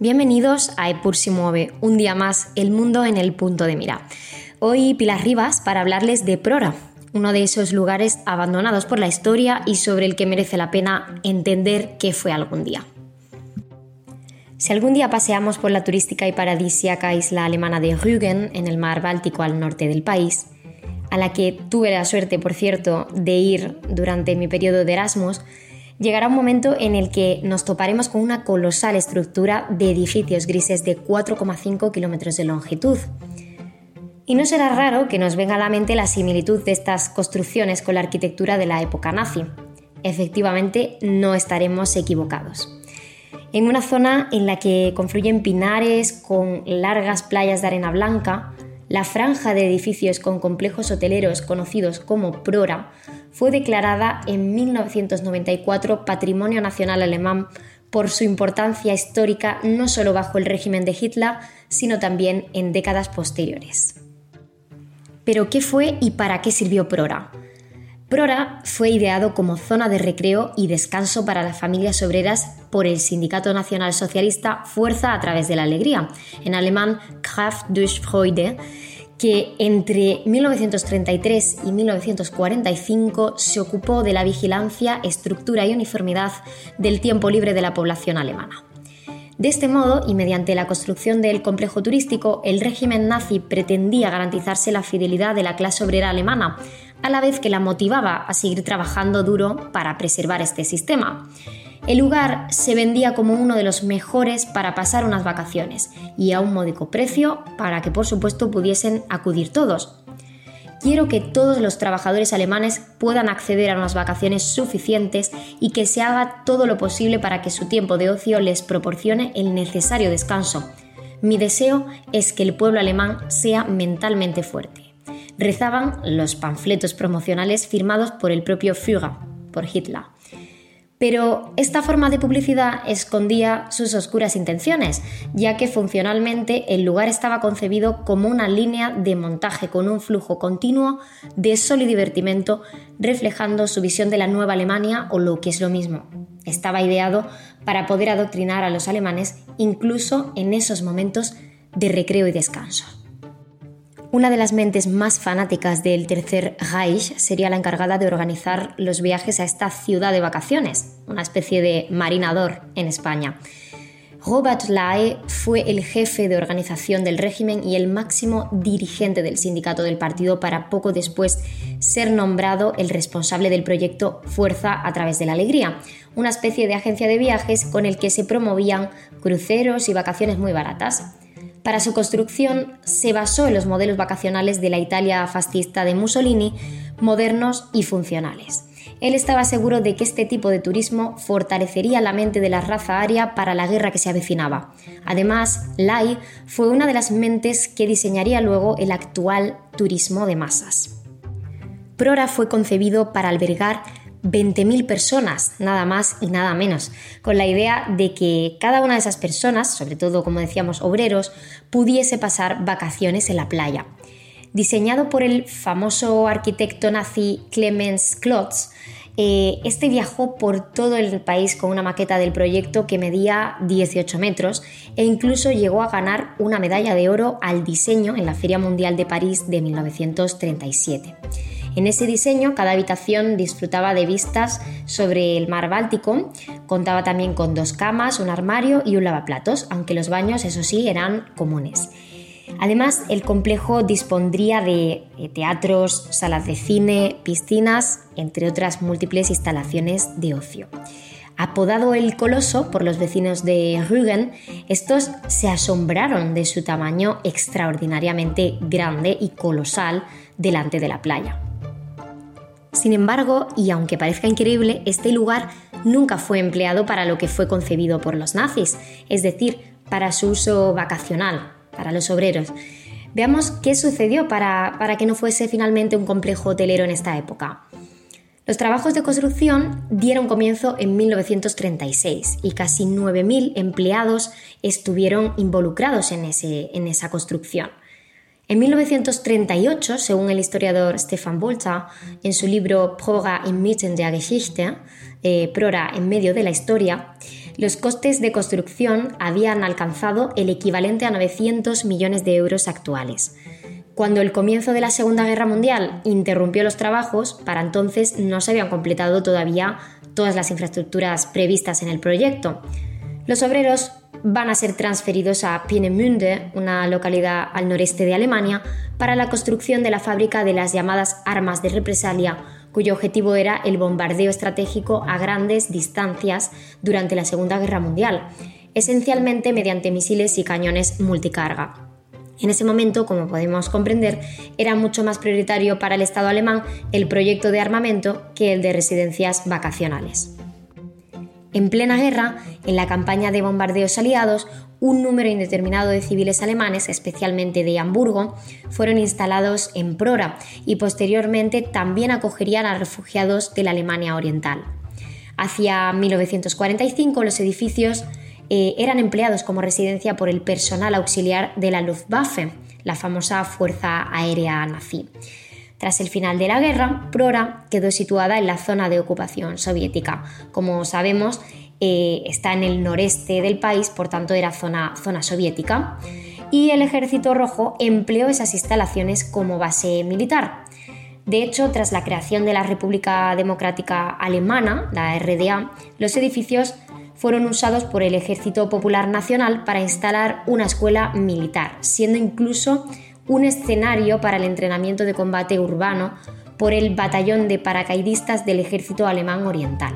Bienvenidos a Epur si mueve, un día más el mundo en el punto de mira. Hoy Pilar Rivas para hablarles de Prora, uno de esos lugares abandonados por la historia y sobre el que merece la pena entender qué fue algún día. Si algún día paseamos por la turística y paradisíaca isla alemana de Rügen, en el mar Báltico al norte del país, a la que tuve la suerte, por cierto, de ir durante mi periodo de Erasmus, llegará un momento en el que nos toparemos con una colosal estructura de edificios grises de 4,5 kilómetros de longitud. Y no será raro que nos venga a la mente la similitud de estas construcciones con la arquitectura de la época nazi. Efectivamente, no estaremos equivocados. En una zona en la que confluyen pinares con largas playas de arena blanca, la franja de edificios con complejos hoteleros conocidos como Prora fue declarada en 1994 Patrimonio Nacional Alemán por su importancia histórica no solo bajo el régimen de Hitler, sino también en décadas posteriores. Pero ¿qué fue y para qué sirvió Prora? Prora fue ideado como zona de recreo y descanso para las familias obreras por el Sindicato Nacional Socialista Fuerza a través de la Alegría, en alemán Kraft durch Freude, que entre 1933 y 1945 se ocupó de la vigilancia, estructura y uniformidad del tiempo libre de la población alemana. De este modo, y mediante la construcción del complejo turístico, el régimen nazi pretendía garantizarse la fidelidad de la clase obrera alemana, a la vez que la motivaba a seguir trabajando duro para preservar este sistema. El lugar se vendía como uno de los mejores para pasar unas vacaciones y a un módico precio para que por supuesto pudiesen acudir todos. Quiero que todos los trabajadores alemanes puedan acceder a unas vacaciones suficientes y que se haga todo lo posible para que su tiempo de ocio les proporcione el necesario descanso. Mi deseo es que el pueblo alemán sea mentalmente fuerte rezaban los panfletos promocionales firmados por el propio Führer, por Hitler. Pero esta forma de publicidad escondía sus oscuras intenciones, ya que funcionalmente el lugar estaba concebido como una línea de montaje con un flujo continuo de sol y divertimento, reflejando su visión de la nueva Alemania o lo que es lo mismo. Estaba ideado para poder adoctrinar a los alemanes incluso en esos momentos de recreo y descanso. Una de las mentes más fanáticas del Tercer Reich sería la encargada de organizar los viajes a esta ciudad de vacaciones, una especie de marinador en España. Robert Lae fue el jefe de organización del régimen y el máximo dirigente del sindicato del partido para poco después ser nombrado el responsable del proyecto Fuerza a través de la Alegría, una especie de agencia de viajes con el que se promovían cruceros y vacaciones muy baratas. Para su construcción se basó en los modelos vacacionales de la Italia fascista de Mussolini, modernos y funcionales. Él estaba seguro de que este tipo de turismo fortalecería la mente de la raza aria para la guerra que se avecinaba. Además, Lai fue una de las mentes que diseñaría luego el actual turismo de masas. Prora fue concebido para albergar 20.000 personas, nada más y nada menos, con la idea de que cada una de esas personas, sobre todo como decíamos obreros, pudiese pasar vacaciones en la playa. Diseñado por el famoso arquitecto nazi Clemens Klotz, eh, este viajó por todo el país con una maqueta del proyecto que medía 18 metros e incluso llegó a ganar una medalla de oro al diseño en la Feria Mundial de París de 1937. En ese diseño, cada habitación disfrutaba de vistas sobre el mar Báltico, contaba también con dos camas, un armario y un lavaplatos, aunque los baños, eso sí, eran comunes. Además, el complejo dispondría de teatros, salas de cine, piscinas, entre otras múltiples instalaciones de ocio. Apodado el Coloso por los vecinos de Rügen, estos se asombraron de su tamaño extraordinariamente grande y colosal delante de la playa. Sin embargo, y aunque parezca increíble, este lugar nunca fue empleado para lo que fue concebido por los nazis, es decir, para su uso vacacional, para los obreros. Veamos qué sucedió para, para que no fuese finalmente un complejo hotelero en esta época. Los trabajos de construcción dieron comienzo en 1936 y casi 9.000 empleados estuvieron involucrados en, ese, en esa construcción. En 1938, según el historiador Stefan Bolta, en su libro Prora inmitten der Geschichte, eh, Prora en medio de la historia, los costes de construcción habían alcanzado el equivalente a 900 millones de euros actuales. Cuando el comienzo de la Segunda Guerra Mundial interrumpió los trabajos, para entonces no se habían completado todavía todas las infraestructuras previstas en el proyecto. Los obreros van a ser transferidos a Peenemünde, una localidad al noreste de Alemania, para la construcción de la fábrica de las llamadas armas de represalia cuyo objetivo era el bombardeo estratégico a grandes distancias durante la Segunda Guerra Mundial, esencialmente mediante misiles y cañones multicarga. En ese momento, como podemos comprender, era mucho más prioritario para el Estado alemán el proyecto de armamento que el de residencias vacacionales. En plena guerra, en la campaña de bombardeos aliados, un número indeterminado de civiles alemanes, especialmente de Hamburgo, fueron instalados en Prora y posteriormente también acogerían a refugiados de la Alemania Oriental. Hacia 1945 los edificios eh, eran empleados como residencia por el personal auxiliar de la Luftwaffe, la famosa Fuerza Aérea Nazi. Tras el final de la guerra, Prora quedó situada en la zona de ocupación soviética. Como sabemos, eh, está en el noreste del país, por tanto era zona, zona soviética, y el Ejército Rojo empleó esas instalaciones como base militar. De hecho, tras la creación de la República Democrática Alemana, la RDA, los edificios fueron usados por el Ejército Popular Nacional para instalar una escuela militar, siendo incluso un escenario para el entrenamiento de combate urbano por el batallón de paracaidistas del Ejército Alemán Oriental.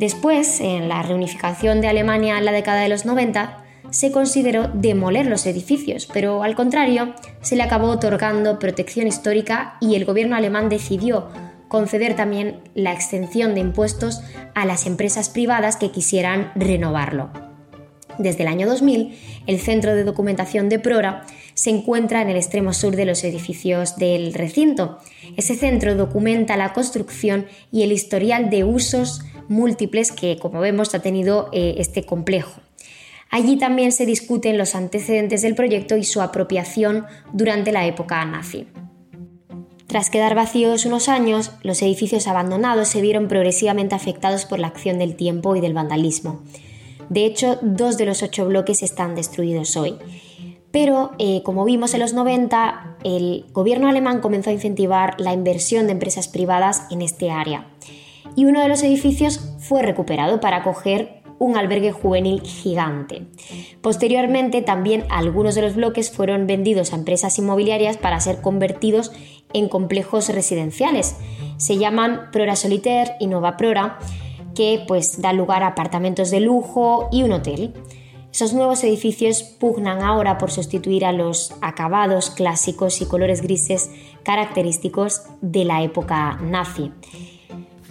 Después, en la reunificación de Alemania en la década de los 90, se consideró demoler los edificios, pero al contrario, se le acabó otorgando protección histórica y el gobierno alemán decidió conceder también la extensión de impuestos a las empresas privadas que quisieran renovarlo. Desde el año 2000, el Centro de Documentación de Prora se encuentra en el extremo sur de los edificios del recinto. Ese centro documenta la construcción y el historial de usos múltiples que, como vemos, ha tenido eh, este complejo. Allí también se discuten los antecedentes del proyecto y su apropiación durante la época nazi. Tras quedar vacíos unos años, los edificios abandonados se vieron progresivamente afectados por la acción del tiempo y del vandalismo. De hecho, dos de los ocho bloques están destruidos hoy. Pero, eh, como vimos en los 90, el gobierno alemán comenzó a incentivar la inversión de empresas privadas en este área y uno de los edificios fue recuperado para acoger un albergue juvenil gigante. Posteriormente, también algunos de los bloques fueron vendidos a empresas inmobiliarias para ser convertidos en complejos residenciales. Se llaman Prora Solitaire y Nova Prora, que pues da lugar a apartamentos de lujo y un hotel. Esos nuevos edificios pugnan ahora por sustituir a los acabados clásicos y colores grises característicos de la época nazi.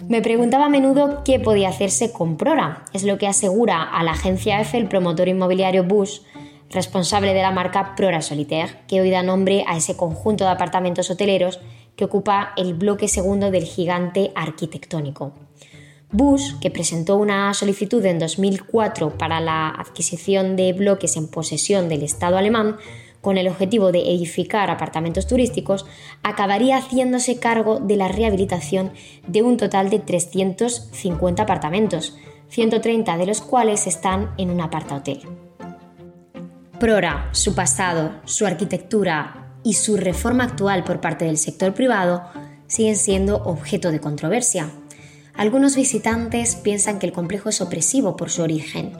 Me preguntaba a menudo qué podía hacerse con Prora. Es lo que asegura a la agencia EFE el promotor inmobiliario Bush, responsable de la marca Prora Solitaire, que hoy da nombre a ese conjunto de apartamentos hoteleros que ocupa el bloque segundo del gigante arquitectónico. Bush, que presentó una solicitud en 2004 para la adquisición de bloques en posesión del Estado alemán, con el objetivo de edificar apartamentos turísticos, acabaría haciéndose cargo de la rehabilitación de un total de 350 apartamentos, 130 de los cuales están en un apartahotel. Prora, su pasado, su arquitectura y su reforma actual por parte del sector privado siguen siendo objeto de controversia. Algunos visitantes piensan que el complejo es opresivo por su origen,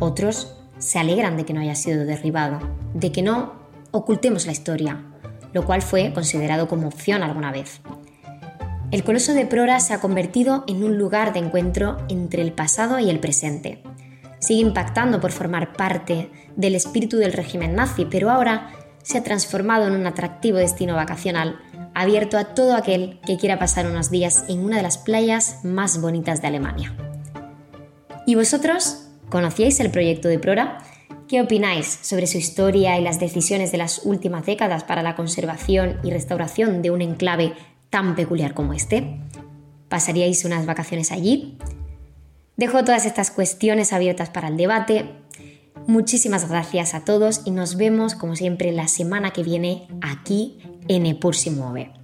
otros se alegran de que no haya sido derribado, de que no ocultemos la historia, lo cual fue considerado como opción alguna vez. El Coloso de Prora se ha convertido en un lugar de encuentro entre el pasado y el presente. Sigue impactando por formar parte del espíritu del régimen nazi, pero ahora se ha transformado en un atractivo destino vacacional, abierto a todo aquel que quiera pasar unos días en una de las playas más bonitas de Alemania. ¿Y vosotros? ¿Conocíais el proyecto de Prora? ¿Qué opináis sobre su historia y las decisiones de las últimas décadas para la conservación y restauración de un enclave tan peculiar como este? ¿Pasaríais unas vacaciones allí? Dejo todas estas cuestiones abiertas para el debate. Muchísimas gracias a todos y nos vemos como siempre la semana que viene aquí en Epur si mueve.